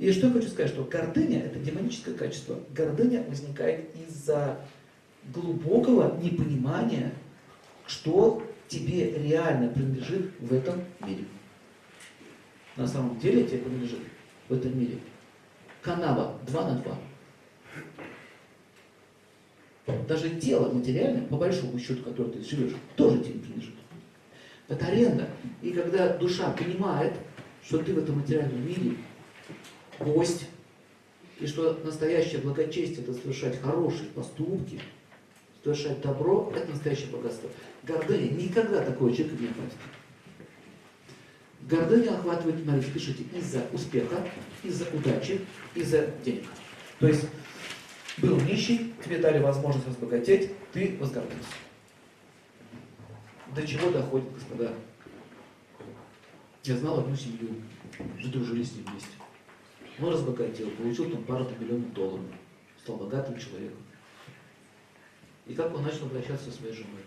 И что я хочу сказать, что гордыня – это демоническое качество. Гордыня возникает из-за глубокого непонимания, что тебе реально принадлежит в этом мире. На самом деле тебе принадлежит в этом мире канава 2 на 2. Даже тело материальное, по большому счету, которое ты живешь, тоже тебе принадлежит. Это аренда. И когда душа понимает, что ты в этом материальном мире гость, и что настоящее благочестие – это совершать хорошие поступки, совершать добро – это настоящее богатство. Гордыня никогда такого человека не хватит. Гордыня охватывает, смотрите, пишите, из-за успеха, из-за удачи, из-за денег. То есть был нищий, тебе дали возможность разбогатеть, ты возгордился. До чего доходит, господа? Я знал одну семью, мы дружили с ним вместе. Он разбогател, получил там пару миллионов долларов, стал богатым человеком. И как он начал обращаться со своей женой?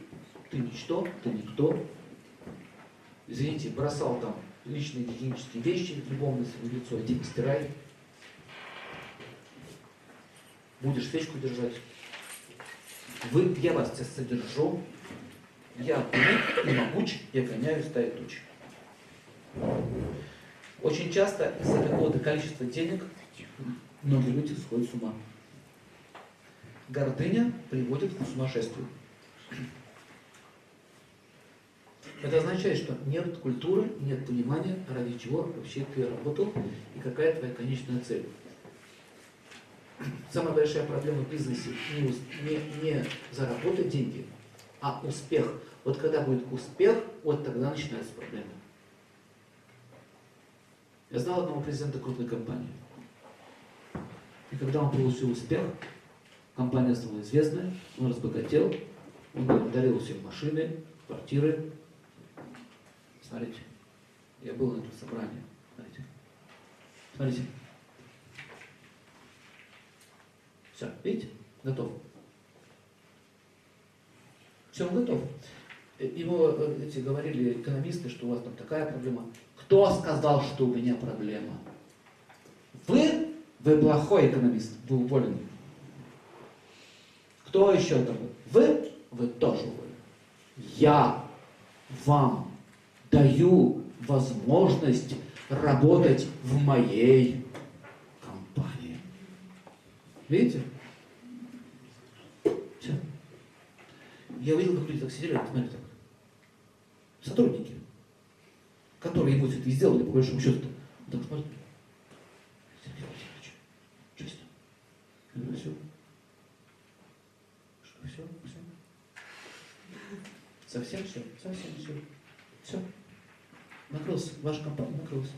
Ты ничто, ты никто. Извините, бросал там личные гигиенические вещи, любовное свое лицо, иди постирай. Будешь свечку держать. Вы, я вас сейчас содержу, я велик и могуч, я гоняю стаи туч. Очень часто из-за какого-то количества денег многие люди сходят с ума. Гордыня приводит к сумасшествию. Это означает, что нет культуры, нет понимания, ради чего вообще ты работал и какая твоя конечная цель. Самая большая проблема в бизнесе не, не, не заработать деньги, а успех. Вот когда будет успех, вот тогда начинается проблема. Я знал одного президента крупной компании. И когда он получил успех, компания стала известной, он разбогател, он подарил всем машины, квартиры. Смотрите, я был на этом собрании. Смотрите. Смотрите. Все, видите? Готов. Все, он готов. Его эти говорили экономисты, что у вас там такая проблема. Кто сказал, что у меня проблема? Вы? Вы плохой экономист, вы уволены. Кто еще там? Вы? Вы тоже уволены. Я вам даю возможность работать в моей компании. Видите? Все. Я увидел, как люди так сидели, смотрите так. Сотрудники которые ему все это сделали, по большому счету. Он так смотрит, Сергей Владимирович, честно. Я говорю, все. Что, все? Все? Совсем все? Совсем все. Все. Накрылся. Ваша компания накрылась.